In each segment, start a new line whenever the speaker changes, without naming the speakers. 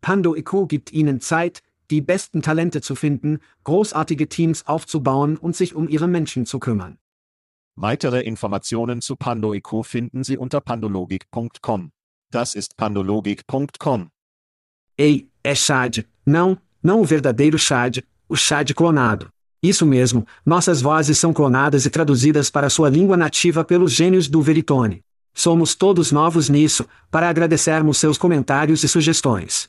Pando IQ gibt Ihnen Zeit, die besten Talente zu finden, großartige Teams aufzubauen und sich um Ihre Menschen zu kümmern.
Weitere Informationen zu Pando IQ finden Sie unter pandologik.com. Das ist pandologik.com.
Ei, é Chad. Não, não o verdadeiro Chad, o Chad clonado. Isso mesmo, nossas vozes são clonadas e traduzidas para sua língua nativa pelos gênios do Veritone. Somos todos novos nisso, para agradecermos seus comentários e sugestões.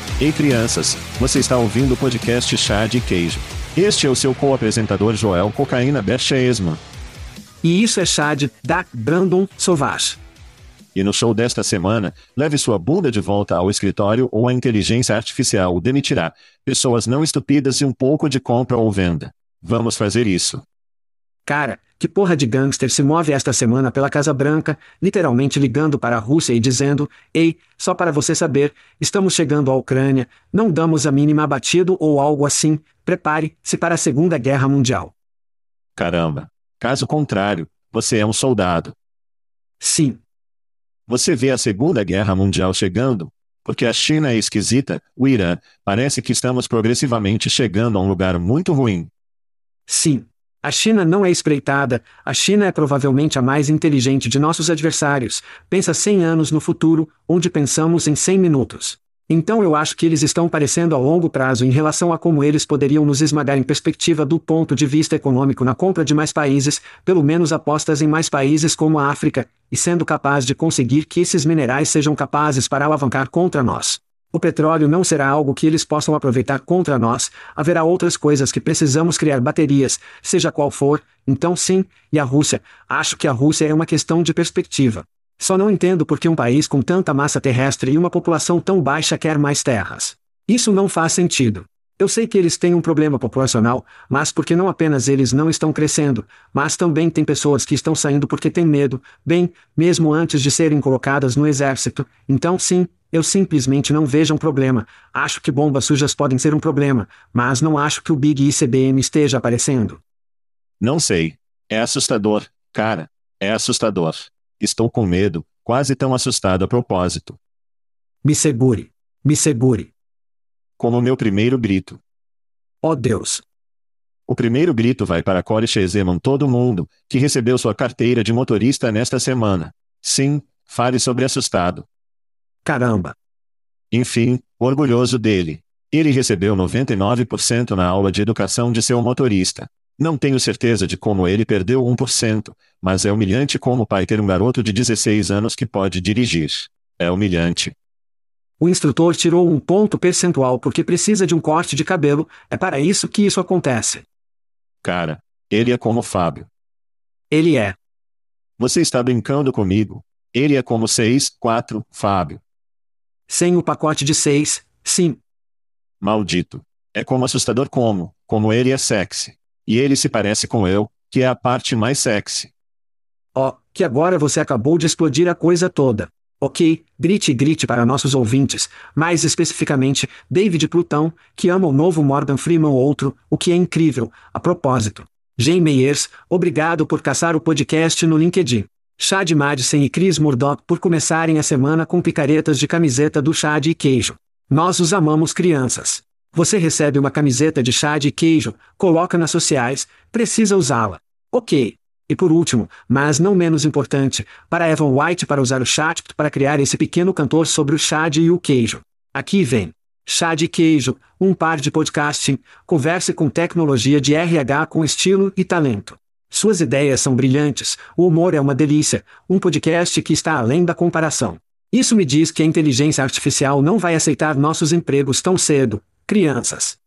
Ei crianças, você está ouvindo o podcast Chá de Queijo. Este é o seu co-apresentador Joel Cocaína Berchesman.
E isso é Chad, da Brandon Sauvage.
E no show desta semana, leve sua bunda de volta ao escritório ou a inteligência artificial o demitirá. Pessoas não estúpidas e um pouco de compra ou venda. Vamos fazer isso.
Cara, que porra de gangster se move esta semana pela Casa Branca, literalmente ligando para a Rússia e dizendo: Ei, só para você saber, estamos chegando à Ucrânia, não damos a mínima abatido ou algo assim, prepare-se para a Segunda Guerra Mundial.
Caramba! Caso contrário, você é um soldado.
Sim.
Você vê a Segunda Guerra Mundial chegando? Porque a China é esquisita, o Irã, parece que estamos progressivamente chegando a um lugar muito ruim.
Sim. A China não é espreitada, a China é provavelmente a mais inteligente de nossos adversários, pensa 100 anos no futuro, onde pensamos em 100 minutos. Então eu acho que eles estão parecendo a longo prazo em relação a como eles poderiam nos esmagar em perspectiva do ponto de vista econômico na compra de mais países, pelo menos apostas em mais países como a África, e sendo capaz de conseguir que esses minerais sejam capazes para alavancar contra nós. O petróleo não será algo que eles possam aproveitar contra nós, haverá outras coisas que precisamos criar baterias, seja qual for, então sim, e a Rússia, acho que a Rússia é uma questão de perspectiva. Só não entendo por que um país com tanta massa terrestre e uma população tão baixa quer mais terras. Isso não faz sentido. Eu sei que eles têm um problema populacional, mas porque não apenas eles não estão crescendo, mas também tem pessoas que estão saindo porque têm medo, bem, mesmo antes de serem colocadas no exército, então sim, eu simplesmente não vejo um problema. Acho que bombas sujas podem ser um problema, mas não acho que o Big ICBM esteja aparecendo.
Não sei. É assustador, cara. É assustador. Estou com medo, quase tão assustado a propósito.
Me segure. Me segure.
Como o meu primeiro grito.
Oh Deus.
O primeiro grito vai para Corey Chezeman todo mundo, que recebeu sua carteira de motorista nesta semana. Sim, fale sobre assustado.
Caramba!
Enfim, orgulhoso dele. Ele recebeu 99% na aula de educação de seu motorista. Não tenho certeza de como ele perdeu 1%, mas é humilhante como pai ter um garoto de 16 anos que pode dirigir. É humilhante.
O instrutor tirou um ponto percentual porque precisa de um corte de cabelo, é para isso que isso acontece.
Cara, ele é como Fábio.
Ele é.
Você está brincando comigo? Ele é como 6, 4, Fábio.
Sem o pacote de seis, sim.
Maldito. É como assustador como, como ele é sexy. E ele se parece com eu, que é a parte mais sexy.
Ó, oh, que agora você acabou de explodir a coisa toda. Ok, grite e grite para nossos ouvintes, mais especificamente, David Plutão, que ama o novo Morgan Freeman outro, o que é incrível, a propósito. Jane Meyers, obrigado por caçar o podcast no LinkedIn. Chad Madison e Chris Murdoch por começarem a semana com picaretas de camiseta do chá e queijo. Nós os amamos crianças. Você recebe uma camiseta de chá de queijo, coloca nas sociais, precisa usá-la. Ok. E por último, mas não menos importante, para Evan White para usar o chat para criar esse pequeno cantor sobre o chá e o queijo. Aqui vem. Chá de queijo, um par de podcasting, converse com tecnologia de RH com estilo e talento. Suas ideias são brilhantes, o humor é uma delícia, um podcast que está além da comparação. Isso me diz que a inteligência artificial não vai aceitar nossos empregos tão cedo, crianças.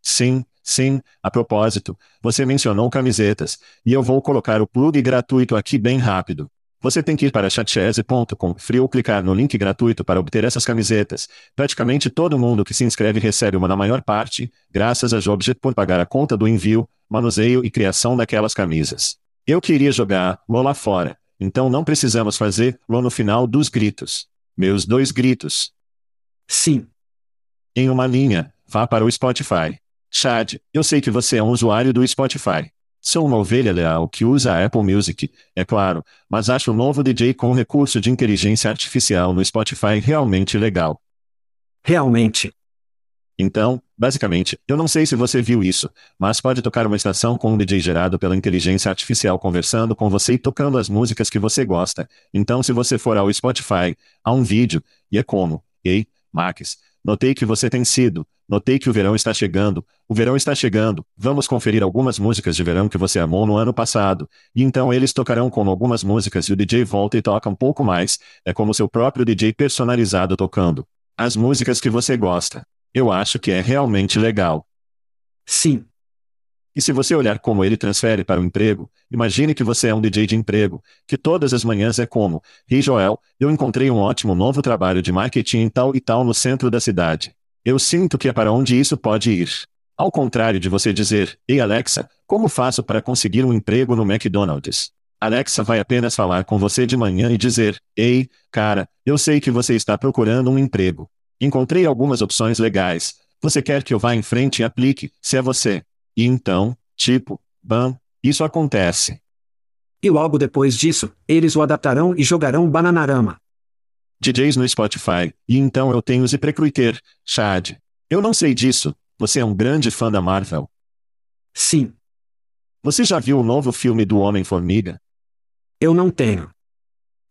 Sim, sim, a propósito, você mencionou camisetas, e eu vou colocar o plug gratuito aqui bem rápido. Você tem que ir para chatchese.com frio clicar no link gratuito para obter essas camisetas. Praticamente todo mundo que se inscreve recebe uma na maior parte, graças a Jobjet por pagar a conta do envio, manuseio e criação daquelas camisas. Eu queria jogar lá fora, então não precisamos fazer lo no final dos gritos. Meus dois gritos.
Sim,
em uma linha, vá para o Spotify. Chad, eu sei que você é um usuário do Spotify. Sou uma ovelha leal que usa a Apple Music, é claro, mas acho o novo DJ com recurso de inteligência artificial no Spotify realmente legal.
Realmente.
Então, basicamente, eu não sei se você viu isso, mas pode tocar uma estação com um DJ gerado pela inteligência artificial conversando com você e tocando as músicas que você gosta. Então, se você for ao Spotify, há um vídeo, e é como, ei, Max, Notei que você tem sido. Notei que o verão está chegando. O verão está chegando. Vamos conferir algumas músicas de verão que você amou no ano passado. E então eles tocarão com algumas músicas e o DJ volta e toca um pouco mais. É como seu próprio DJ personalizado tocando. As músicas que você gosta. Eu acho que é realmente legal.
Sim,
e se você olhar como ele transfere para o emprego, imagine que você é um DJ de emprego, que todas as manhãs é como: Ei hey Joel, eu encontrei um ótimo novo trabalho de marketing tal e tal no centro da cidade. Eu sinto que é para onde isso pode ir. Ao contrário de você dizer: Ei Alexa, como faço para conseguir um emprego no McDonald's? Alexa vai apenas falar com você de manhã e dizer: Ei, cara, eu sei que você está procurando um emprego. Encontrei algumas opções legais. Você quer que eu vá em frente e aplique, se é você. E então, tipo, bam, isso acontece.
E logo depois disso, eles o adaptarão e jogarão Bananarama.
DJs no Spotify, e então eu tenho Ziprecruiter, Chad. Eu não sei disso, você é um grande fã da Marvel.
Sim.
Você já viu o novo filme do Homem-Formiga?
Eu não tenho.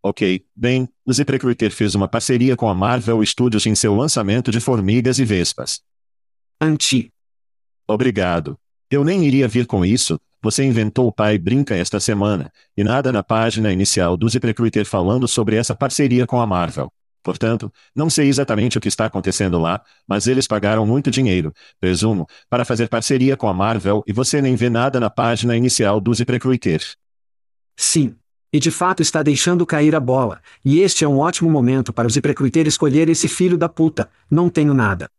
Ok, bem, o ZipRecruiter fez uma parceria com a Marvel Studios em seu lançamento de Formigas e Vespas.
Anti.
Obrigado. Eu nem iria vir com isso, você inventou o pai brinca esta semana, e nada na página inicial do ZipRecruiter falando sobre essa parceria com a Marvel. Portanto, não sei exatamente o que está acontecendo lá, mas eles pagaram muito dinheiro, presumo, para fazer parceria com a Marvel e você nem vê nada na página inicial do ZipRecruiter.
Sim. E de fato está deixando cair a bola, e este é um ótimo momento para o ZipRecruiter escolher esse filho da puta, não tenho nada.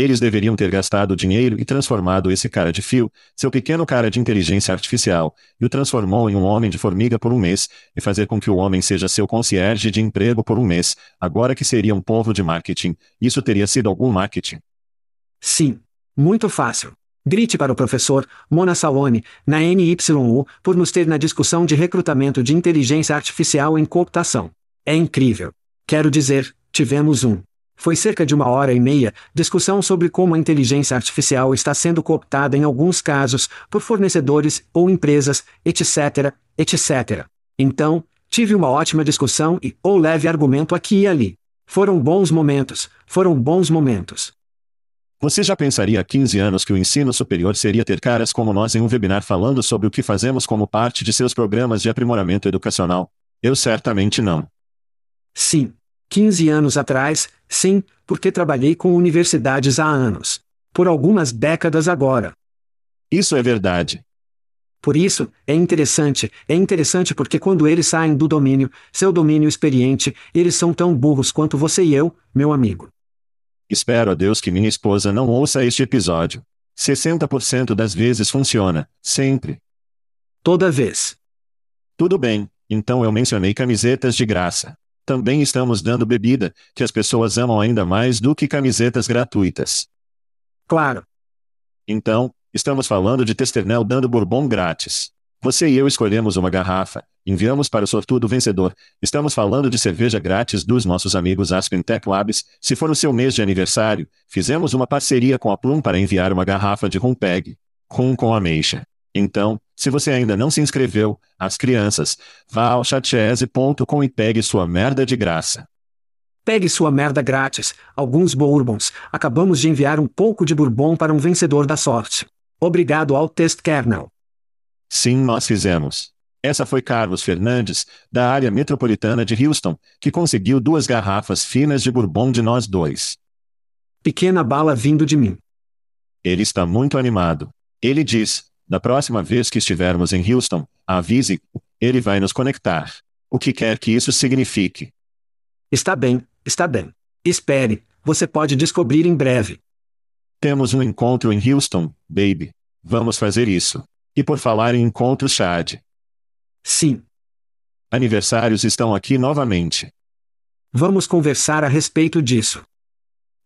Eles deveriam ter gastado dinheiro e transformado esse cara de fio, seu pequeno cara de inteligência artificial, e o transformou em um homem de formiga por um mês, e fazer com que o homem seja seu concierge de emprego por um mês, agora que seria um povo de marketing. Isso teria sido algum marketing.
Sim. Muito fácil. Grite para o professor, Mona Salone, na NYU, por nos ter na discussão de recrutamento de inteligência artificial em computação. É incrível. Quero dizer, tivemos um foi cerca de uma hora e meia, discussão sobre como a inteligência artificial está sendo cooptada em alguns casos, por fornecedores ou empresas, etc., etc. Então, tive uma ótima discussão e, ou leve argumento aqui e ali. Foram bons momentos, foram bons momentos.
Você já pensaria há 15 anos que o ensino superior seria ter caras como nós em um webinar falando sobre o que fazemos como parte de seus programas de aprimoramento educacional? Eu certamente não.
Sim, 15 anos atrás, sim, porque trabalhei com universidades há anos. Por algumas décadas agora.
Isso é verdade.
Por isso, é interessante, é interessante porque quando eles saem do domínio, seu domínio experiente, eles são tão burros quanto você e eu, meu amigo.
Espero a Deus que minha esposa não ouça este episódio. 60% das vezes funciona, sempre.
Toda vez.
Tudo bem, então eu mencionei camisetas de graça. Também estamos dando bebida, que as pessoas amam ainda mais do que camisetas gratuitas.
Claro.
Então, estamos falando de Testernel dando bourbon grátis. Você e eu escolhemos uma garrafa, enviamos para o sortudo vencedor. Estamos falando de cerveja grátis dos nossos amigos Aspen Tech Labs. Se for o seu mês de aniversário, fizemos uma parceria com a Plum para enviar uma garrafa de Rumpeg. Rum com ameixa. Então, se você ainda não se inscreveu, as crianças, vá ao chatese.com e pegue sua merda de graça.
Pegue sua merda grátis, alguns bourbons. Acabamos de enviar um pouco de bourbon para um vencedor da sorte. Obrigado ao Test Kernel.
Sim, nós fizemos. Essa foi Carlos Fernandes, da área metropolitana de Houston, que conseguiu duas garrafas finas de bourbon de nós dois.
Pequena bala vindo de mim.
Ele está muito animado. Ele diz: da próxima vez que estivermos em Houston, avise, ele vai nos conectar. O que quer que isso signifique.
Está bem, está bem. Espere, você pode descobrir em breve.
Temos um encontro em Houston, baby. Vamos fazer isso. E por falar em encontros Chad.
Sim.
Aniversários estão aqui novamente.
Vamos conversar a respeito disso.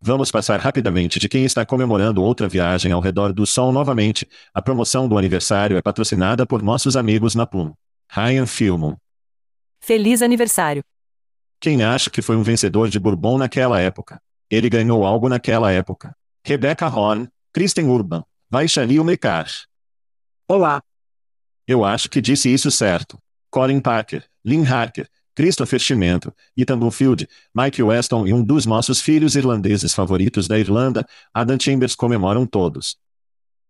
Vamos passar rapidamente de quem está comemorando outra viagem ao redor do Sol novamente. A promoção do aniversário é patrocinada por nossos amigos na Plum. Ryan Filmon.
Feliz aniversário.
Quem acha que foi um vencedor de Bourbon naquela época? Ele ganhou algo naquela época. Rebecca Horn, Kristen Urban, Vaishali Mekar.
Olá.
Eu acho que disse isso certo. Colin Parker, Lynn Harker, Christopher Chimento, Ethan Bloomfield, Mike Weston e um dos nossos filhos irlandeses favoritos da Irlanda, Adam Chambers comemoram todos.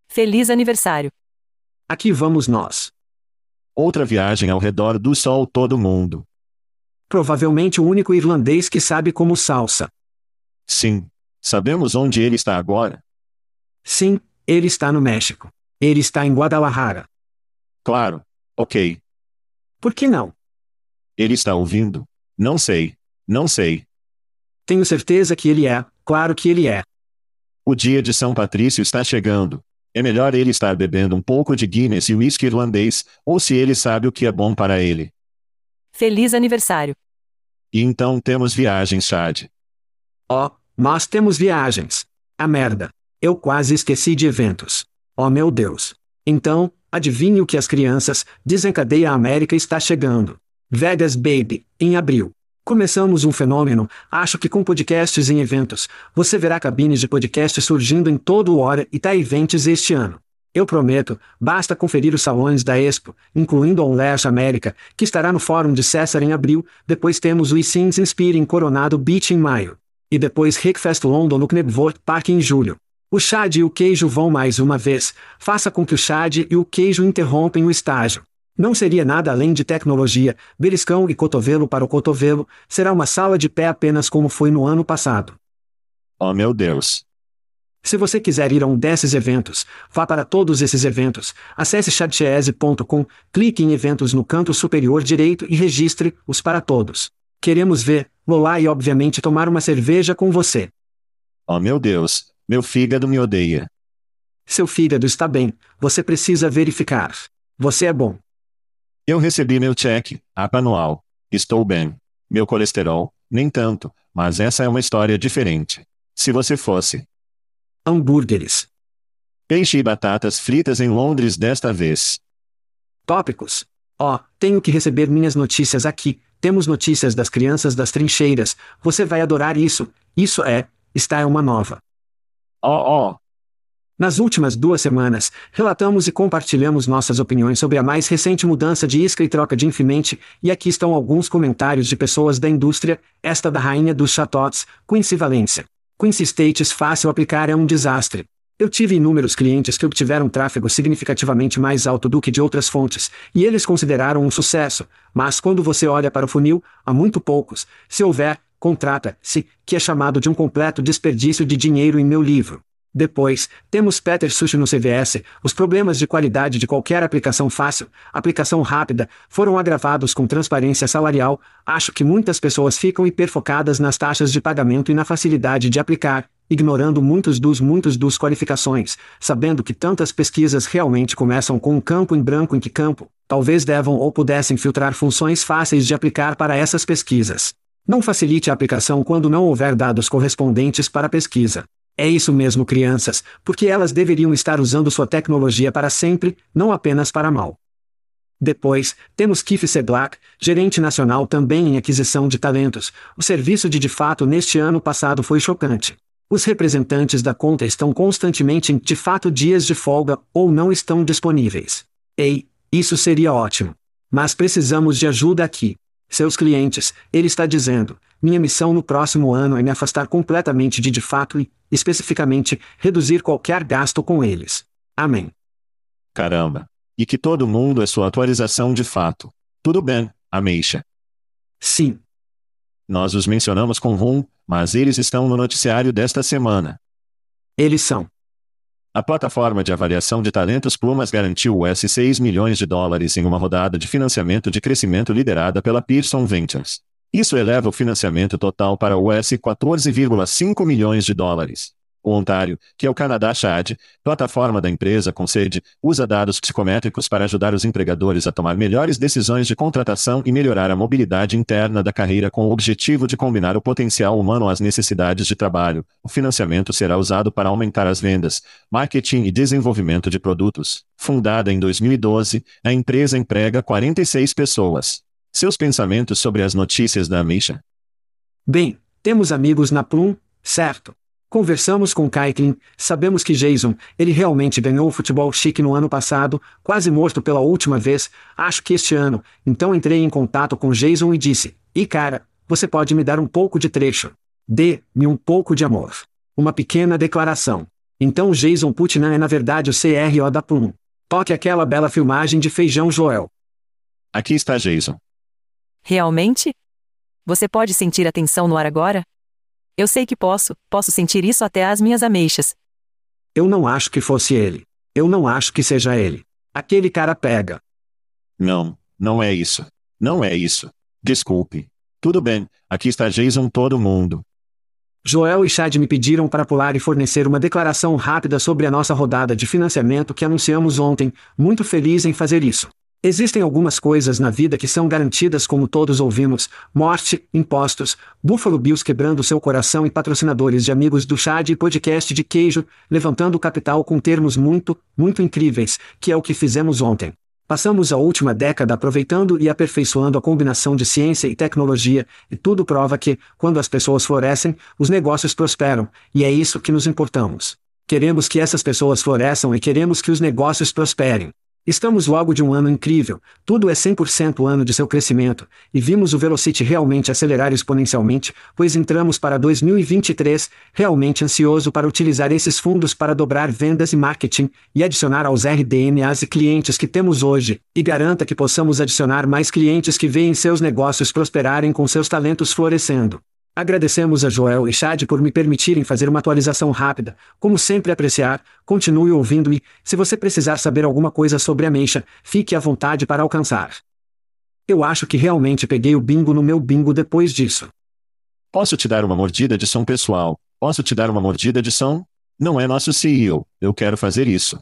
Feliz aniversário.
Aqui vamos nós.
Outra viagem ao redor do sol todo mundo.
Provavelmente o único irlandês que sabe como salsa.
Sim. Sabemos onde ele está agora?
Sim, ele está no México. Ele está em Guadalajara.
Claro. Ok.
Por que não?
Ele está ouvindo? Não sei. Não sei.
Tenho certeza que ele é, claro que ele é.
O dia de São Patrício está chegando. É melhor ele estar bebendo um pouco de Guinness e whisky irlandês, ou se ele sabe o que é bom para ele.
Feliz aniversário.
E então temos viagens, Chad.
Ó, oh, nós temos viagens. A merda. Eu quase esqueci de eventos. Oh meu Deus. Então, adivinhe o que as crianças, desencadeia a América está chegando. Vegas Baby, em abril. Começamos um fenômeno, acho que com podcasts em eventos, você verá cabines de podcast surgindo em todo o hora e tá eventos este ano. Eu prometo, basta conferir os salões da Expo, incluindo a Unleash América, que estará no Fórum de César em abril, depois temos o Scenes Inspire em Coronado Beach em maio. E depois Rickfest London no Knebworth Park em julho. O Chad e o queijo vão mais uma vez, faça com que o Chad e o queijo interrompem o estágio. Não seria nada além de tecnologia, beliscão e cotovelo para o cotovelo, será uma sala de pé apenas como foi no ano passado.
Oh meu Deus!
Se você quiser ir a um desses eventos, vá para todos esses eventos, acesse chatchese.com, clique em eventos no canto superior direito e registre-os para todos. Queremos ver, lá e obviamente tomar uma cerveja com você.
Oh meu Deus, meu fígado me odeia.
Seu fígado está bem, você precisa verificar. Você é bom.
Eu recebi meu cheque, app anual. Estou bem. Meu colesterol, nem tanto, mas essa é uma história diferente. Se você fosse.
Hambúrgueres.
Peixe e batatas fritas em Londres desta vez.
Tópicos. Ó, oh, tenho que receber minhas notícias aqui. Temos notícias das crianças das trincheiras. Você vai adorar isso. Isso é, está é uma nova.
Ó, oh, ó. Oh.
Nas últimas duas semanas, relatamos e compartilhamos nossas opiniões sobre a mais recente mudança de isca e troca de infimente, e aqui estão alguns comentários de pessoas da indústria, esta da rainha dos chatots, Quincy Valência. Quincy States fácil aplicar é um desastre. Eu tive inúmeros clientes que obtiveram tráfego significativamente mais alto do que de outras fontes, e eles consideraram um sucesso, mas quando você olha para o funil, há muito poucos, se houver, contrata-se, que é chamado de um completo desperdício de dinheiro em meu livro. Depois, temos Peter Sushi no CVS. Os problemas de qualidade de qualquer aplicação fácil, aplicação rápida, foram agravados com transparência salarial. Acho que muitas pessoas ficam hiperfocadas nas taxas de pagamento e na facilidade de aplicar. ignorando muitos dos muitos dos qualificações, sabendo que tantas pesquisas realmente começam com um campo em branco em que campo, talvez devam ou pudessem filtrar funções fáceis de aplicar para essas pesquisas. Não facilite a aplicação quando não houver dados correspondentes para a pesquisa. É isso mesmo, crianças, porque elas deveriam estar usando sua tecnologia para sempre, não apenas para mal. Depois, temos Keith Sedlak, gerente nacional também em aquisição de talentos. O serviço de de fato neste ano passado foi chocante. Os representantes da conta estão constantemente em de fato dias de folga ou não estão disponíveis. Ei, isso seria ótimo. Mas precisamos de ajuda aqui. Seus clientes, ele está dizendo, minha missão no próximo ano é me afastar completamente de de fato e, especificamente, reduzir qualquer gasto com eles. Amém.
Caramba. E que todo mundo é sua atualização de fato. Tudo bem, Ameixa.
Sim.
Nós os mencionamos com rum, mas eles estão no noticiário desta semana.
Eles são.
A plataforma de avaliação de talentos Plumas garantiu US 6 milhões de dólares em uma rodada de financiamento de crescimento liderada pela Pearson Ventures. Isso eleva o financiamento total para US 14,5 milhões de dólares. O Ontário, que é o Canadá Chad, plataforma da empresa com sede, usa dados psicométricos para ajudar os empregadores a tomar melhores decisões de contratação e melhorar a mobilidade interna da carreira com o objetivo de combinar o potencial humano às necessidades de trabalho. O financiamento será usado para aumentar as vendas, marketing e desenvolvimento de produtos. Fundada em 2012, a empresa emprega 46 pessoas. Seus pensamentos sobre as notícias da Misha?
Bem, temos amigos na Plum, certo? Conversamos com Kaitlin, sabemos que Jason, ele realmente ganhou o futebol chique no ano passado, quase morto pela última vez, acho que este ano, então entrei em contato com Jason e disse, e cara, você pode me dar um pouco de trecho. Dê-me um pouco de amor. Uma pequena declaração. Então Jason Putnam é na verdade o CRO da Plum. Toque aquela bela filmagem de Feijão Joel.
Aqui está Jason.
Realmente? Você pode sentir a tensão no ar agora? Eu sei que posso, posso sentir isso até as minhas ameixas.
Eu não acho que fosse ele. Eu não acho que seja ele. Aquele cara pega.
Não, não é isso. Não é isso. Desculpe. Tudo bem, aqui está Jason todo mundo.
Joel e Chad me pediram para pular e fornecer uma declaração rápida sobre a nossa rodada de financiamento que anunciamos ontem, muito feliz em fazer isso. Existem algumas coisas na vida que são garantidas como todos ouvimos, morte, impostos, Buffalo Bills quebrando seu coração e patrocinadores de amigos do chá de podcast de queijo, levantando capital com termos muito, muito incríveis, que é o que fizemos ontem. Passamos a última década aproveitando e aperfeiçoando a combinação de ciência e tecnologia, e tudo prova que, quando as pessoas florescem, os negócios prosperam, e é isso que nos importamos. Queremos que essas pessoas floresçam e queremos que os negócios prosperem. Estamos logo de um ano incrível, tudo é 100% ano de seu crescimento, e vimos o Velocity realmente acelerar exponencialmente, pois entramos para 2023, realmente ansioso para utilizar esses fundos para dobrar vendas e marketing, e adicionar aos RDNAs e clientes que temos hoje, e garanta que possamos adicionar mais clientes que veem seus negócios prosperarem com seus talentos florescendo. Agradecemos a Joel e Chad por me permitirem fazer uma atualização rápida. Como sempre apreciar, continue ouvindo-me. Se você precisar saber alguma coisa sobre a Meixa, fique à vontade para alcançar. Eu acho que realmente peguei o bingo no meu bingo depois disso.
Posso te dar uma mordida de som pessoal? Posso te dar uma mordida de som? Não é nosso CEO. Eu quero fazer isso.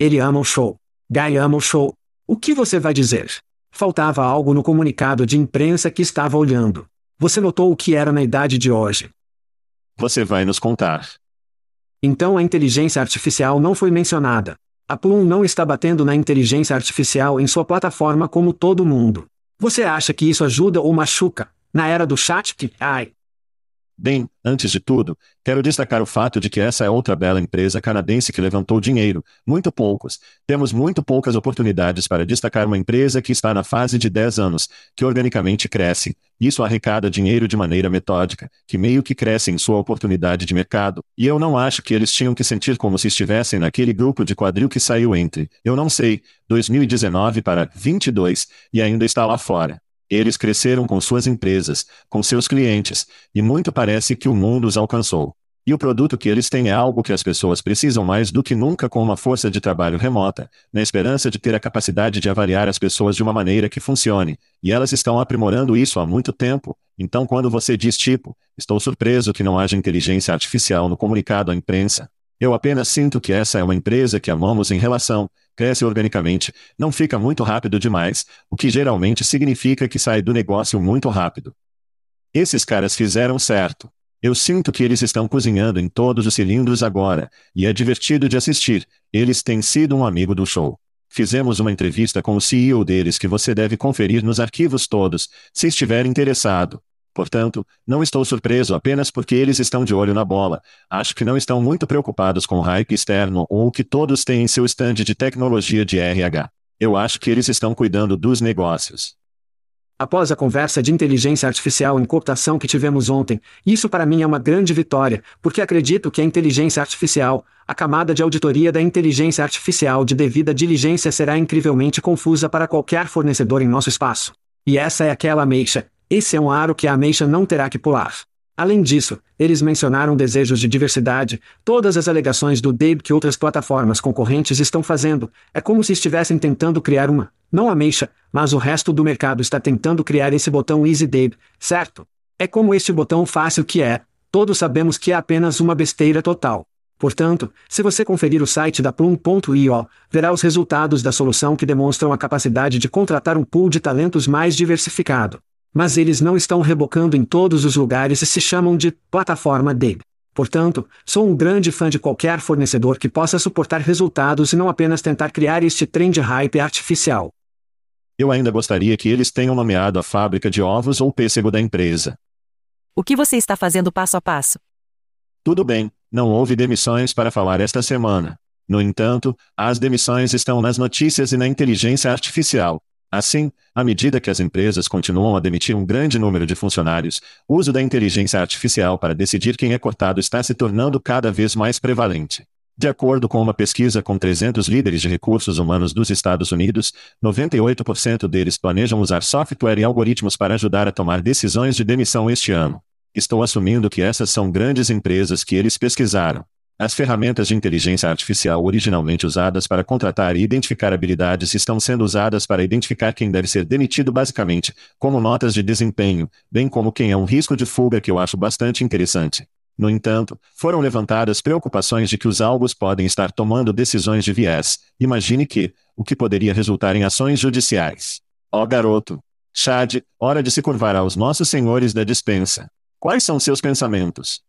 Ele ama o show. Guy ama o show. O que você vai dizer? Faltava algo no comunicado de imprensa que estava olhando. Você notou o que era na idade de hoje?
Você vai nos contar.
Então a inteligência artificial não foi mencionada. A Plum não está batendo na inteligência artificial em sua plataforma como todo mundo. Você acha que isso ajuda ou machuca? Na era do chat que, ai,
Bem, antes de tudo, quero destacar o fato de que essa é outra bela empresa canadense que levantou dinheiro, muito poucos. Temos muito poucas oportunidades para destacar uma empresa que está na fase de 10 anos, que organicamente cresce. Isso arrecada dinheiro de maneira metódica, que meio que cresce em sua oportunidade de mercado. E eu não acho que eles tinham que sentir como se estivessem naquele grupo de quadril que saiu entre, eu não sei, 2019 para 22, e ainda está lá fora. Eles cresceram com suas empresas, com seus clientes, e muito parece que o mundo os alcançou. E o produto que eles têm é algo que as pessoas precisam mais do que nunca com uma força de trabalho remota, na esperança de ter a capacidade de avaliar as pessoas de uma maneira que funcione. E elas estão aprimorando isso há muito tempo. Então, quando você diz tipo, estou surpreso que não haja inteligência artificial no comunicado à imprensa. Eu apenas sinto que essa é uma empresa que amamos em relação, cresce organicamente, não fica muito rápido demais, o que geralmente significa que sai do negócio muito rápido. Esses caras fizeram certo. Eu sinto que eles estão cozinhando em todos os cilindros agora, e é divertido de assistir. Eles têm sido um amigo do show. Fizemos uma entrevista com o CEO deles que você deve conferir nos arquivos todos, se estiver interessado. Portanto, não estou surpreso apenas porque eles estão de olho na bola. Acho que não estão muito preocupados com o hype externo ou o que todos têm em seu stand de tecnologia de RH. Eu acho que eles estão cuidando dos negócios.
Após a conversa de inteligência artificial em computação que tivemos ontem, isso para mim é uma grande vitória, porque acredito que a inteligência artificial, a camada de auditoria da inteligência artificial de devida diligência será incrivelmente confusa para qualquer fornecedor em nosso espaço. E essa é aquela ameixa. Esse é um aro que a ameixa não terá que pular. Além disso, eles mencionaram desejos de diversidade, todas as alegações do Dave que outras plataformas concorrentes estão fazendo, é como se estivessem tentando criar uma, não ameixa, mas o resto do mercado está tentando criar esse botão Easy Dave, certo? É como este botão fácil que é, todos sabemos que é apenas uma besteira total. Portanto, se você conferir o site da Plum.io, verá os resultados da solução que demonstram a capacidade de contratar um pool de talentos mais diversificado. Mas eles não estão rebocando em todos os lugares e se chamam de plataforma DAB. Portanto, sou um grande fã de qualquer fornecedor que possa suportar resultados e não apenas tentar criar este trem de hype artificial.
Eu ainda gostaria que eles tenham nomeado a fábrica de ovos ou pêssego da empresa.
O que você está fazendo passo a passo?
Tudo bem, não houve demissões para falar esta semana. No entanto, as demissões estão nas notícias e na inteligência artificial. Assim, à medida que as empresas continuam a demitir um grande número de funcionários, o uso da inteligência artificial para decidir quem é cortado está se tornando cada vez mais prevalente. De acordo com uma pesquisa com 300 líderes de recursos humanos dos Estados Unidos, 98% deles planejam usar software e algoritmos para ajudar a tomar decisões de demissão este ano. Estou assumindo que essas são grandes empresas que eles pesquisaram. As ferramentas de inteligência artificial originalmente usadas para contratar e identificar habilidades estão sendo usadas para identificar quem deve ser demitido basicamente, como notas de desempenho, bem como quem é um risco de fuga que eu acho bastante interessante. No entanto, foram levantadas preocupações de que os algos podem estar tomando decisões de viés. Imagine que, o que poderia resultar em ações judiciais. Ó oh, garoto! Chad, hora de se curvar aos nossos senhores da dispensa. Quais são seus pensamentos?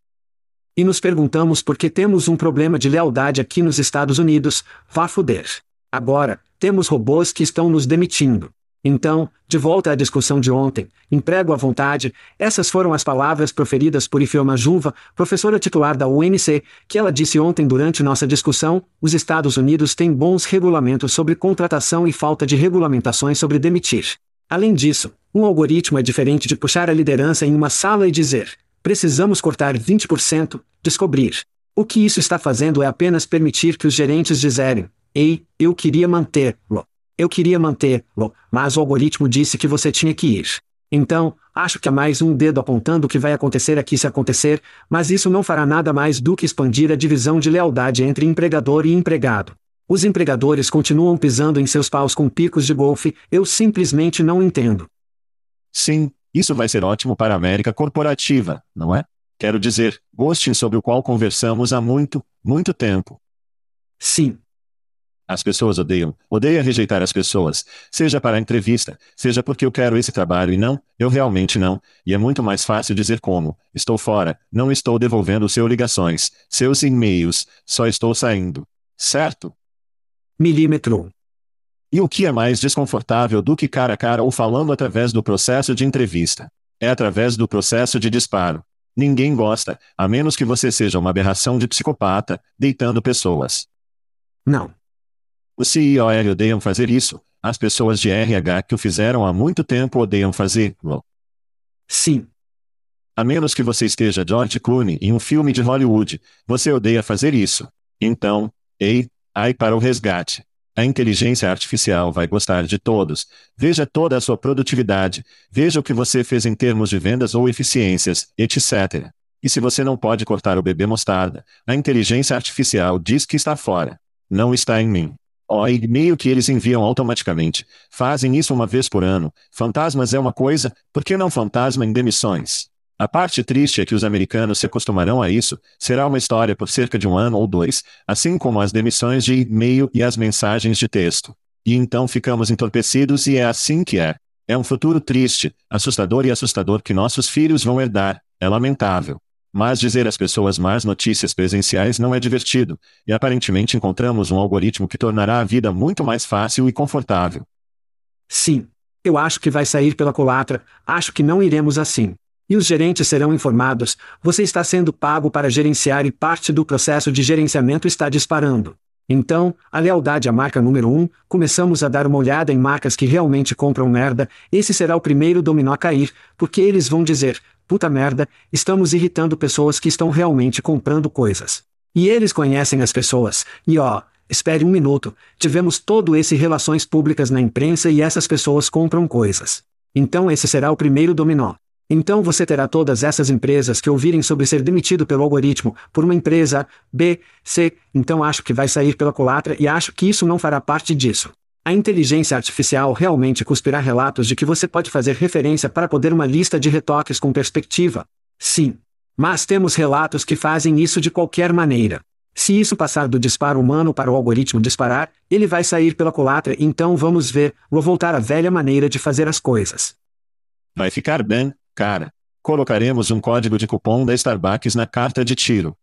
E nos perguntamos por que temos um problema de lealdade aqui nos Estados Unidos, vá fuder. Agora, temos robôs que estão nos demitindo. Então, de volta à discussão de ontem, emprego à vontade, essas foram as palavras proferidas por Ifeoma Juva, professora titular da UNC, que ela disse ontem durante nossa discussão, os Estados Unidos têm bons regulamentos sobre contratação e falta de regulamentações sobre demitir. Além disso, um algoritmo é diferente de puxar a liderança em uma sala e dizer, Precisamos cortar 20%, descobrir. O que isso está fazendo é apenas permitir que os gerentes dizerem: Ei, eu queria mantê-lo. Eu queria mantê-lo, mas o algoritmo disse que você tinha que ir. Então, acho que há mais um dedo apontando o que vai acontecer aqui se acontecer, mas isso não fará nada mais do que expandir a divisão de lealdade entre empregador e empregado. Os empregadores continuam pisando em seus paus com picos de golfe, eu simplesmente não entendo.
Sim, isso vai ser ótimo para a América corporativa, não é? Quero dizer, ghosting sobre o qual conversamos há muito, muito tempo.
Sim.
As pessoas odeiam, odeia rejeitar as pessoas, seja para a entrevista, seja porque eu quero esse trabalho e não, eu realmente não, e é muito mais fácil dizer como, estou fora, não estou devolvendo seus ligações, seus e-mails, só estou saindo. Certo?
Milímetro.
E o que é mais desconfortável do que cara a cara ou falando através do processo de entrevista? É através do processo de disparo. Ninguém gosta, a menos que você seja uma aberração de psicopata, deitando pessoas.
Não.
Os CIOL odeiam fazer isso. As pessoas de RH que o fizeram há muito tempo odeiam fazê-lo.
Sim.
A menos que você esteja George Clooney em um filme de Hollywood, você odeia fazer isso. Então, ei, ai para o resgate. A inteligência artificial vai gostar de todos. Veja toda a sua produtividade. Veja o que você fez em termos de vendas ou eficiências, etc. E se você não pode cortar o bebê mostarda, a inteligência artificial diz que está fora. Não está em mim. O e-mail que eles enviam automaticamente. Fazem isso uma vez por ano. Fantasmas é uma coisa, por que não fantasma em demissões? A parte triste é que os americanos se acostumarão a isso, será uma história por cerca de um ano ou dois, assim como as demissões de e-mail e as mensagens de texto. E então ficamos entorpecidos e é assim que é. É um futuro triste, assustador e assustador que nossos filhos vão herdar. É lamentável. Mas dizer às pessoas más notícias presenciais não é divertido, e aparentemente encontramos um algoritmo que tornará a vida muito mais fácil e confortável.
Sim. Eu acho que vai sair pela colatra, acho que não iremos assim. E os gerentes serão informados: você está sendo pago para gerenciar e parte do processo de gerenciamento está disparando. Então, a lealdade à marca número 1, um, começamos a dar uma olhada em marcas que realmente compram merda, esse será o primeiro dominó a cair, porque eles vão dizer: puta merda, estamos irritando pessoas que estão realmente comprando coisas. E eles conhecem as pessoas, e ó, espere um minuto, tivemos todo esse relações públicas na imprensa e essas pessoas compram coisas. Então esse será o primeiro dominó. Então você terá todas essas empresas que ouvirem sobre ser demitido pelo algoritmo, por uma empresa B, C, então acho que vai sair pela colatra e acho que isso não fará parte disso. A inteligência artificial realmente cuspirá relatos de que você pode fazer referência para poder uma lista de retoques com perspectiva. Sim. Mas temos relatos que fazem isso de qualquer maneira. Se isso passar do disparo humano para o algoritmo disparar, ele vai sair pela colatra então vamos ver, vou voltar à velha maneira de fazer as coisas.
Vai ficar bem, cara. Colocaremos um código de cupom da Starbucks na carta de tiro.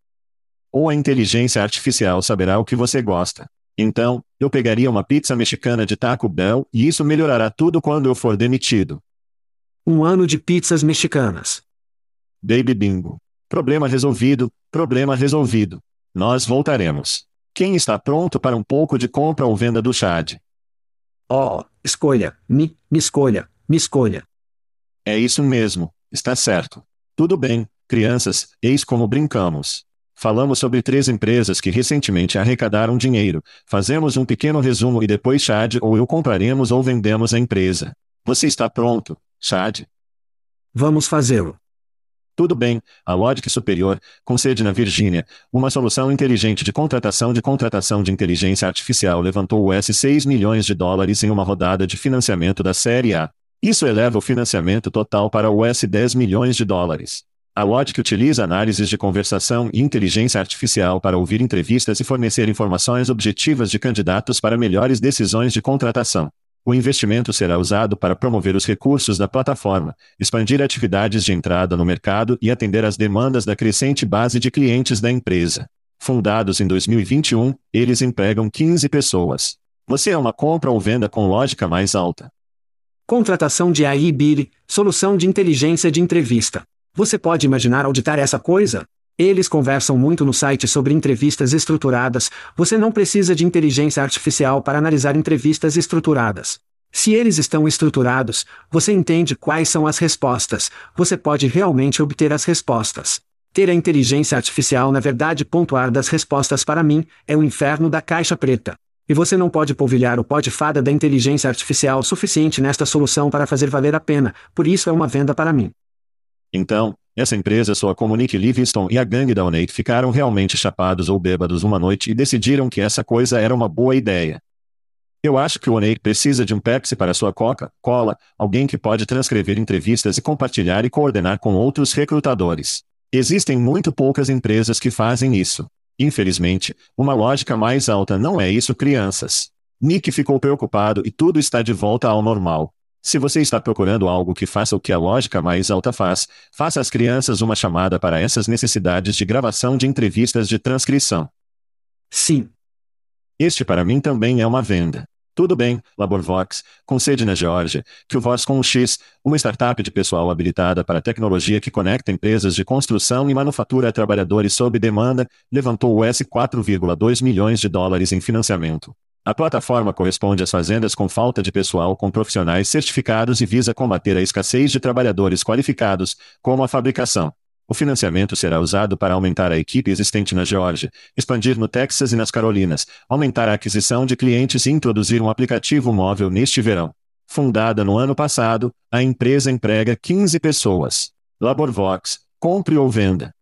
Ou a inteligência artificial saberá o que você gosta. Então, eu pegaria uma pizza mexicana de Taco Bell e isso melhorará tudo quando eu for demitido.
Um ano de pizzas mexicanas.
Baby Bingo. Problema resolvido, problema resolvido. Nós voltaremos. Quem está pronto para um pouco de compra ou venda do Chad?
Oh, escolha, me, me escolha, me escolha.
É isso mesmo, está certo. Tudo bem, crianças, eis como brincamos. Falamos sobre três empresas que recentemente arrecadaram dinheiro. Fazemos um pequeno resumo e depois Chad ou eu compraremos ou vendemos a empresa. Você está pronto, Chad?
Vamos fazê-lo.
Tudo bem, a Logic Superior, com sede na Virgínia, uma solução inteligente de contratação de contratação de inteligência artificial levantou US 6 milhões de dólares em uma rodada de financiamento da Série A. Isso eleva o financiamento total para US 10 milhões de dólares. A Logic utiliza análises de conversação e inteligência artificial para ouvir entrevistas e fornecer informações objetivas de candidatos para melhores decisões de contratação. O investimento será usado para promover os recursos da plataforma, expandir atividades de entrada no mercado e atender às demandas da crescente base de clientes da empresa. Fundados em 2021, eles empregam 15 pessoas. Você é uma compra ou venda com lógica mais alta.
Contratação de AI Billy, solução de inteligência de entrevista. Você pode imaginar auditar essa coisa? Eles conversam muito no site sobre entrevistas estruturadas. Você não precisa de inteligência artificial para analisar entrevistas estruturadas. Se eles estão estruturados, você entende quais são as respostas. Você pode realmente obter as respostas. Ter a inteligência artificial na verdade pontuar das respostas para mim é o inferno da caixa preta. E você não pode polvilhar o pó de fada da inteligência artificial suficiente nesta solução para fazer valer a pena, por isso é uma venda para mim.
Então, essa empresa só como Nick Livingston e a gangue da Onate ficaram realmente chapados ou bêbados uma noite e decidiram que essa coisa era uma boa ideia. Eu acho que o Onate precisa de um Pepsi para sua Coca-Cola, alguém que pode transcrever entrevistas e compartilhar e coordenar com outros recrutadores. Existem muito poucas empresas que fazem isso. Infelizmente, uma lógica mais alta não é isso, crianças. Nick ficou preocupado e tudo está de volta ao normal. Se você está procurando algo que faça o que a lógica mais alta faz, faça às crianças uma chamada para essas necessidades de gravação de entrevistas de transcrição.
Sim.
Este para mim também é uma venda. Tudo bem, Laborvox, com sede na Geórgia, que o Voz com um X, uma startup de pessoal habilitada para tecnologia que conecta empresas de construção e manufatura a trabalhadores sob demanda, levantou US 4,2 milhões de dólares em financiamento. A plataforma corresponde às fazendas com falta de pessoal com profissionais certificados e visa combater a escassez de trabalhadores qualificados, como a fabricação. O financiamento será usado para aumentar a equipe existente na Geórgia, expandir no Texas e nas Carolinas, aumentar a aquisição de clientes e introduzir um aplicativo móvel neste verão. Fundada no ano passado, a empresa emprega 15 pessoas. Laborvox, compre ou venda.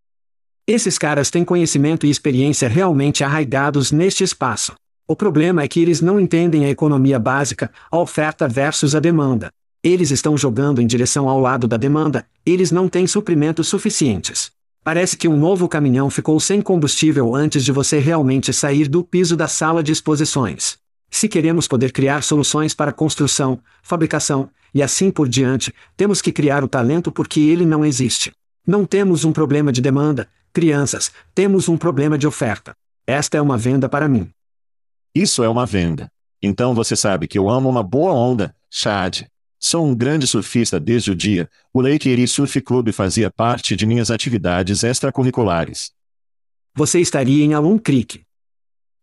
Esses caras têm conhecimento e experiência realmente arraigados neste espaço. O problema é que eles não entendem a economia básica, a oferta versus a demanda. Eles estão jogando em direção ao lado da demanda, eles não têm suprimentos suficientes. Parece que um novo caminhão ficou sem combustível antes de você realmente sair do piso da sala de exposições. Se queremos poder criar soluções para construção, fabricação, e assim por diante, temos que criar o talento porque ele não existe. Não temos um problema de demanda, crianças, temos um problema de oferta. Esta é uma venda para mim.
Isso é uma venda. Então você sabe que eu amo uma boa onda, Chad. Sou um grande surfista desde o dia. O Lake Erie Surf Club fazia parte de minhas atividades extracurriculares.
Você estaria em Alum Creek.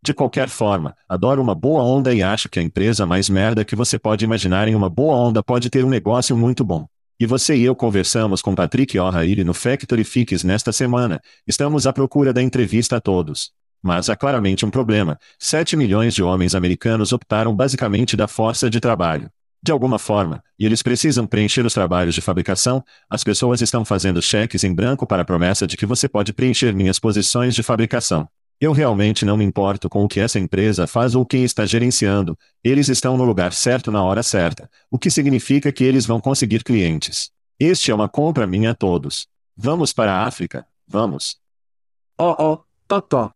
De qualquer forma, adoro uma boa onda e acho que a empresa mais merda que você pode imaginar em uma boa onda pode ter um negócio muito bom. E você e eu conversamos com Patrick O'Hare no Factory Fix nesta semana. Estamos à procura da entrevista a todos. Mas há claramente um problema. 7 milhões de homens americanos optaram basicamente da força de trabalho. De alguma forma, e eles precisam preencher os trabalhos de fabricação, as pessoas estão fazendo cheques em branco para a promessa de que você pode preencher minhas posições de fabricação. Eu realmente não me importo com o que essa empresa faz ou quem está gerenciando, eles estão no lugar certo na hora certa, o que significa que eles vão conseguir clientes. Este é uma compra minha a todos. Vamos para a África, vamos.
Oh oh, totó.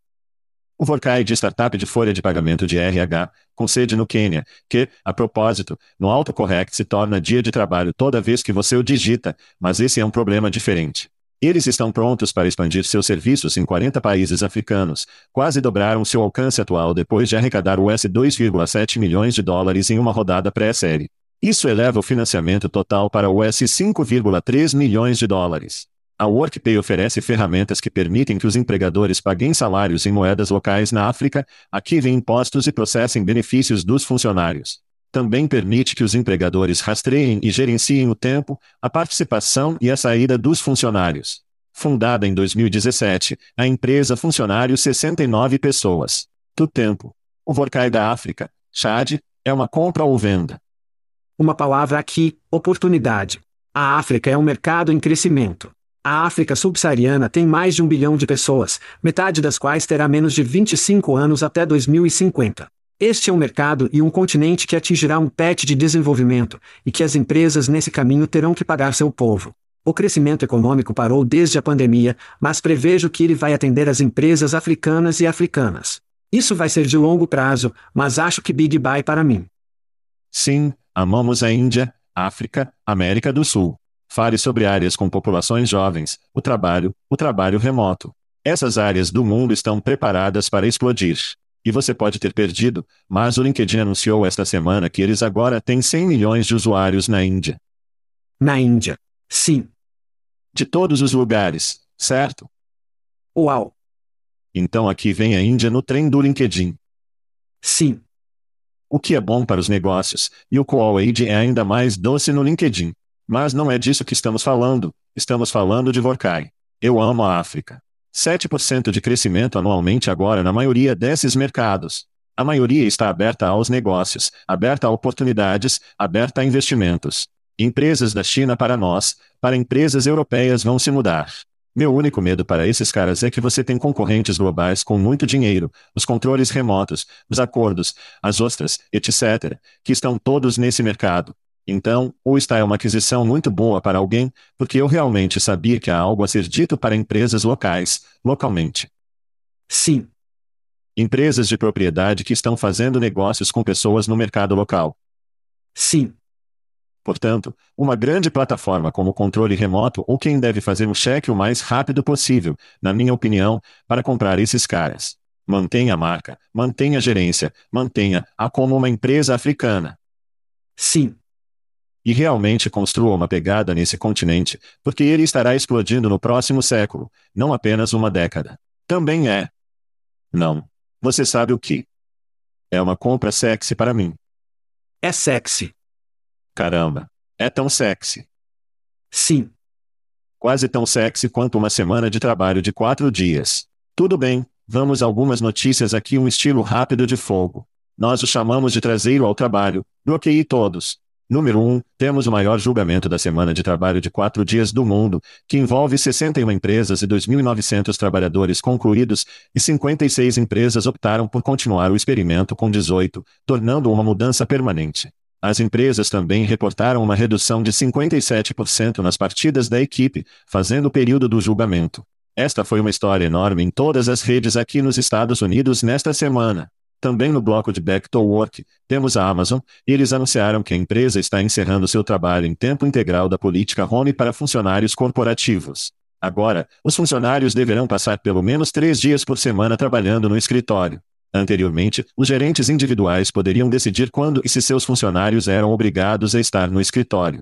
O Vorkai de startup de folha de pagamento de RH, com sede no Quênia, que, a propósito, no autocorrect se torna dia de trabalho toda vez que você o digita, mas esse é um problema diferente. Eles estão prontos para expandir seus serviços em 40 países africanos, quase dobraram seu alcance atual depois de arrecadar US 2,7 milhões de dólares em uma rodada pré-série. Isso eleva o financiamento total para US 5,3 milhões de dólares. A WorkPay oferece ferramentas que permitem que os empregadores paguem salários em moedas locais na África, ativem impostos e processem benefícios dos funcionários. Também permite que os empregadores rastreiem e gerenciem o tempo, a participação e a saída dos funcionários. Fundada em 2017, a empresa funcionários 69 pessoas. Do tempo. O Vorkai da África, Chad, é uma compra ou venda.
Uma palavra aqui, oportunidade. A África é um mercado em crescimento. A África subsaariana tem mais de um bilhão de pessoas, metade das quais terá menos de 25 anos até 2050. Este é um mercado e um continente que atingirá um PET de desenvolvimento, e que as empresas nesse caminho terão que pagar seu povo. O crescimento econômico parou desde a pandemia, mas prevejo que ele vai atender as empresas africanas e africanas. Isso vai ser de longo prazo, mas acho que Big Buy para mim.
Sim, amamos a Índia, África, América do Sul. Fale sobre áreas com populações jovens, o trabalho, o trabalho remoto. Essas áreas do mundo estão preparadas para explodir. E você pode ter perdido, mas o LinkedIn anunciou esta semana que eles agora têm 100 milhões de usuários na Índia.
Na Índia. Sim.
De todos os lugares, certo?
Uau!
Então aqui vem a Índia no trem do LinkedIn.
Sim.
O que é bom para os negócios, e o qual é ainda mais doce no LinkedIn. Mas não é disso que estamos falando, estamos falando de Vorkai. Eu amo a África. 7% de crescimento anualmente agora na maioria desses mercados. A maioria está aberta aos negócios, aberta a oportunidades, aberta a investimentos. Empresas da China para nós, para empresas europeias vão se mudar. Meu único medo para esses caras é que você tem concorrentes globais com muito dinheiro, os controles remotos, os acordos, as ostras, etc., que estão todos nesse mercado. Então, ou está é uma aquisição muito boa para alguém, porque eu realmente sabia que há algo a ser dito para empresas locais, localmente.
Sim.
Empresas de propriedade que estão fazendo negócios com pessoas no mercado local.
Sim.
Portanto, uma grande plataforma como controle remoto ou quem deve fazer um cheque o mais rápido possível, na minha opinião, para comprar esses caras. Mantenha a marca, mantenha a gerência, mantenha-a como uma empresa africana.
Sim
e realmente construa uma pegada nesse continente, porque ele estará explodindo no próximo século, não apenas uma década. Também é. Não. Você sabe o que? É uma compra sexy para mim.
É sexy.
Caramba. É tão sexy.
Sim.
Quase tão sexy quanto uma semana de trabalho de quatro dias. Tudo bem, vamos algumas notícias aqui um estilo rápido de fogo. Nós o chamamos de traseiro ao trabalho, bloqueie todos. Número 1. Temos o maior julgamento da semana de trabalho de quatro dias do mundo, que envolve 61 empresas e 2.900 trabalhadores concluídos, e 56 empresas optaram por continuar o experimento com 18, tornando uma mudança permanente. As empresas também reportaram uma redução de 57% nas partidas da equipe, fazendo o período do julgamento. Esta foi uma história enorme em todas as redes aqui nos Estados Unidos nesta semana. Também no bloco de Back to Work, temos a Amazon, e eles anunciaram que a empresa está encerrando seu trabalho em tempo integral da política home para funcionários corporativos. Agora, os funcionários deverão passar pelo menos três dias por semana trabalhando no escritório. Anteriormente, os gerentes individuais poderiam decidir quando e se seus funcionários eram obrigados a estar no escritório.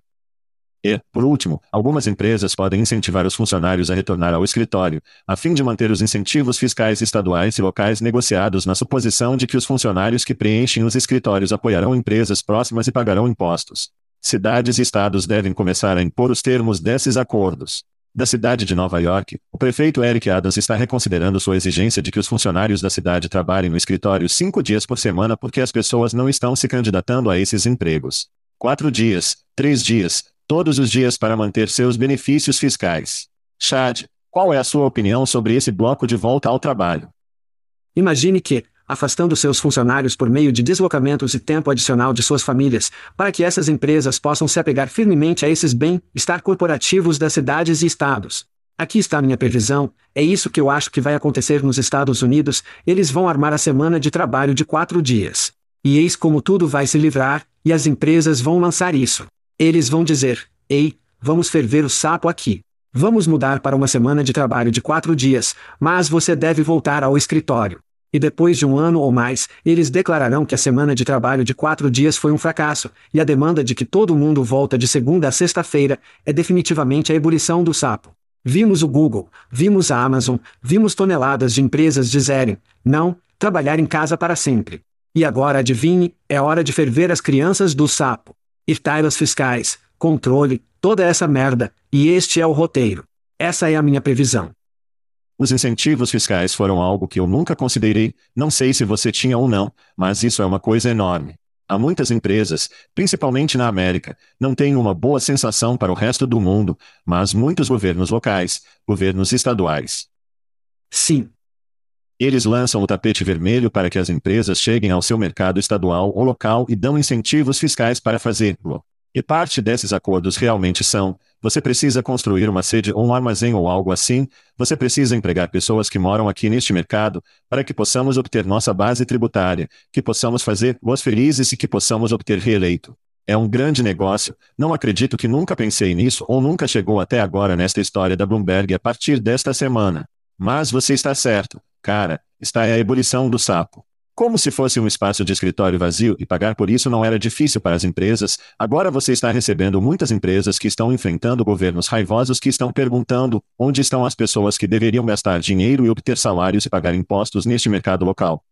E, por último, algumas empresas podem incentivar os funcionários a retornar ao escritório, a fim de manter os incentivos fiscais estaduais e locais negociados na suposição de que os funcionários que preenchem os escritórios apoiarão empresas próximas e pagarão impostos. Cidades e estados devem começar a impor os termos desses acordos. Da cidade de Nova York, o prefeito Eric Adams está reconsiderando sua exigência de que os funcionários da cidade trabalhem no escritório cinco dias por semana porque as pessoas não estão se candidatando a esses empregos. Quatro dias, três dias, todos os dias para manter seus benefícios fiscais. Chad, qual é a sua opinião sobre esse bloco de volta ao trabalho?
Imagine que, afastando seus funcionários por meio de deslocamentos e tempo adicional de suas famílias, para que essas empresas possam se apegar firmemente a esses bem-estar corporativos das cidades e estados. Aqui está minha previsão, é isso que eu acho que vai acontecer nos Estados Unidos, eles vão armar a semana de trabalho de quatro dias. E eis como tudo vai se livrar, e as empresas vão lançar isso. Eles vão dizer: Ei, vamos ferver o sapo aqui. Vamos mudar para uma semana de trabalho de quatro dias, mas você deve voltar ao escritório. E depois de um ano ou mais, eles declararão que a semana de trabalho de quatro dias foi um fracasso, e a demanda de que todo mundo volta de segunda a sexta-feira é definitivamente a ebulição do sapo. Vimos o Google, vimos a Amazon, vimos toneladas de empresas dizerem: não, trabalhar em casa para sempre. E agora adivinhe, é hora de ferver as crianças do sapo. Irtailas fiscais, controle, toda essa merda, e este é o roteiro. Essa é a minha previsão.
Os incentivos fiscais foram algo que eu nunca considerei, não sei se você tinha ou não, mas isso é uma coisa enorme. Há muitas empresas, principalmente na América, não têm uma boa sensação para o resto do mundo, mas muitos governos locais, governos estaduais.
Sim.
Eles lançam o tapete vermelho para que as empresas cheguem ao seu mercado estadual ou local e dão incentivos fiscais para fazê-lo. E parte desses acordos realmente são: você precisa construir uma sede ou um armazém ou algo assim, você precisa empregar pessoas que moram aqui neste mercado, para que possamos obter nossa base tributária, que possamos fazer-os felizes e que possamos obter reeleito. É um grande negócio, não acredito que nunca pensei nisso ou nunca chegou até agora nesta história da Bloomberg a partir desta semana. Mas você está certo, cara, está a ebulição do sapo. Como se fosse um espaço de escritório vazio e pagar por isso não era difícil para as empresas, agora você está recebendo muitas empresas que estão enfrentando governos raivosos que estão perguntando onde estão as pessoas que deveriam gastar dinheiro e obter salários e pagar impostos neste mercado local.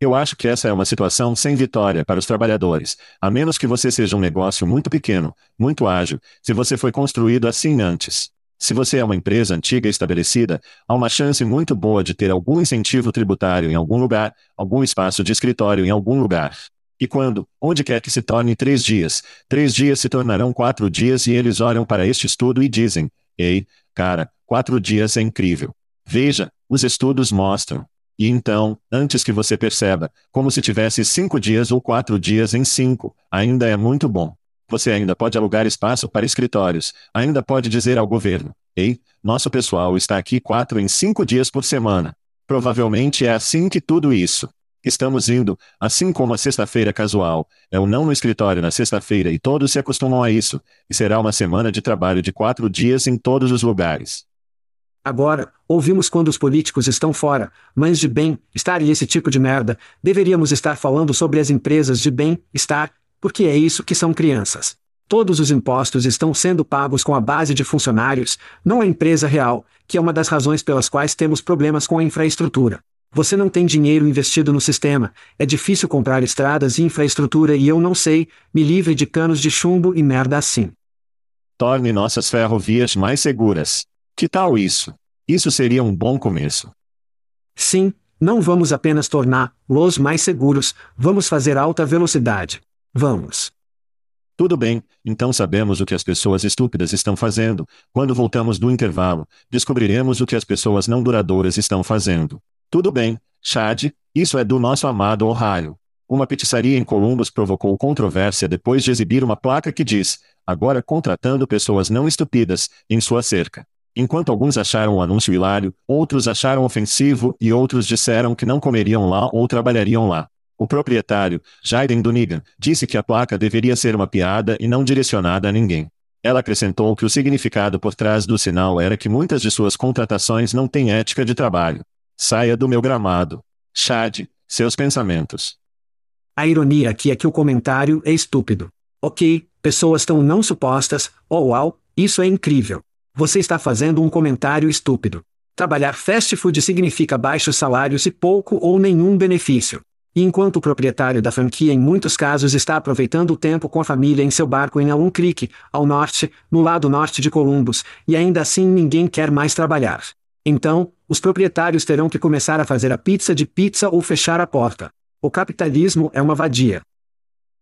Eu acho que essa é uma situação sem vitória para os trabalhadores, a menos que você seja um negócio muito pequeno, muito ágil, se você foi construído assim antes. Se você é uma empresa antiga estabelecida, há uma chance muito boa de ter algum incentivo tributário em algum lugar, algum espaço de escritório em algum lugar. E quando, onde quer que se torne três dias, três dias se tornarão quatro dias e eles olham para este estudo e dizem: Ei, cara, quatro dias é incrível. Veja, os estudos mostram. E então, antes que você perceba, como se tivesse cinco dias ou quatro dias em cinco, ainda é muito bom. Você ainda pode alugar espaço para escritórios, ainda pode dizer ao governo: Ei, nosso pessoal está aqui quatro em cinco dias por semana. Provavelmente é assim que tudo isso. Estamos indo, assim como a sexta-feira casual, é o não no escritório na sexta-feira e todos se acostumam a isso, e será uma semana de trabalho de quatro dias em todos os lugares.
Agora, ouvimos quando os políticos estão fora, mães de bem-estar e esse tipo de merda, deveríamos estar falando sobre as empresas de bem-estar, porque é isso que são crianças. Todos os impostos estão sendo pagos com a base de funcionários, não a empresa real, que é uma das razões pelas quais temos problemas com a infraestrutura. Você não tem dinheiro investido no sistema, é difícil comprar estradas e infraestrutura e eu não sei, me livre de canos de chumbo e merda assim.
Torne nossas ferrovias mais seguras. Que tal isso? Isso seria um bom começo.
Sim, não vamos apenas tornar los mais seguros, vamos fazer alta velocidade. Vamos.
Tudo bem, então sabemos o que as pessoas estúpidas estão fazendo. Quando voltamos do intervalo, descobriremos o que as pessoas não duradouras estão fazendo. Tudo bem, Chad, isso é do nosso amado Ohio. Uma pizzaria em Columbus provocou controvérsia depois de exibir uma placa que diz: agora contratando pessoas não estúpidas, em sua cerca. Enquanto alguns acharam o anúncio hilário, outros acharam ofensivo e outros disseram que não comeriam lá ou trabalhariam lá. O proprietário, Jaden Dunigan, disse que a placa deveria ser uma piada e não direcionada a ninguém. Ela acrescentou que o significado por trás do sinal era que muitas de suas contratações não têm ética de trabalho. Saia do meu gramado. Chad, seus pensamentos.
A ironia aqui é que o comentário é estúpido. Ok, pessoas tão não supostas, oh uau, isso é incrível. Você está fazendo um comentário estúpido. Trabalhar fast food significa baixos salários e pouco ou nenhum benefício. E enquanto o proprietário da franquia em muitos casos está aproveitando o tempo com a família em seu barco em Alum Creek, ao norte, no lado norte de Columbus, e ainda assim ninguém quer mais trabalhar. Então, os proprietários terão que começar a fazer a pizza de pizza ou fechar a porta. O capitalismo é uma vadia.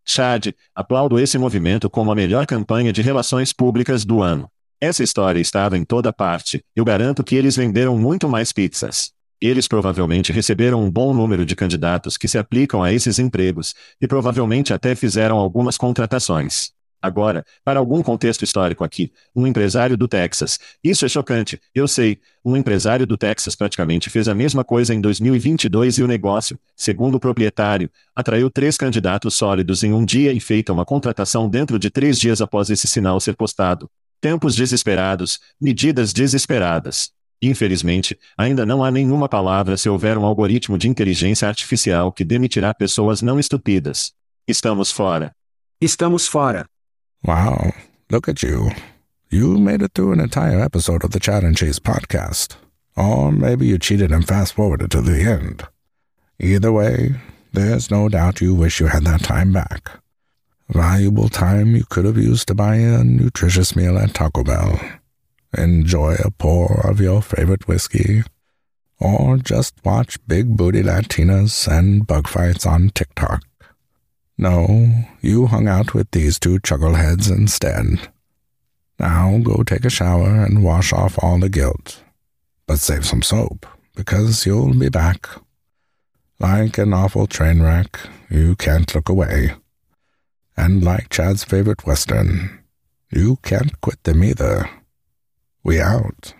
Chad, aplaudo esse movimento como a melhor campanha de relações públicas do ano. Essa história estava em toda parte, eu garanto que eles venderam muito mais pizzas. Eles provavelmente receberam um bom número de candidatos que se aplicam a esses empregos, e provavelmente até fizeram algumas contratações. Agora, para algum contexto histórico aqui, um empresário do Texas. Isso é chocante, eu sei. Um empresário do Texas praticamente fez a mesma coisa em 2022 e o negócio, segundo o proprietário, atraiu três candidatos sólidos em um dia e feita uma contratação dentro de três dias após esse sinal ser postado. Tempos desesperados, medidas desesperadas. Infelizmente, ainda não há nenhuma palavra se houver um algoritmo de inteligência artificial que demitirá pessoas não estúpidas. Estamos fora.
Estamos fora.
Wow, look at you. You made it through an entire episode of the Chat and Cheese podcast. Or maybe you cheated and fast forwarded to the end. Either way, there's no doubt you wish you had that time back. Valuable time you could have used to buy a nutritious meal at Taco Bell enjoy a pour of your favorite whiskey, or just watch big booty Latinas and bug fights on TikTok. No, you hung out with these two chuckleheads instead. Now go take a shower and wash off all the guilt. But save some soap, because you'll be back. Like an awful train wreck, you can't look away. And like Chad's favorite Western, you can't quit them either. We out.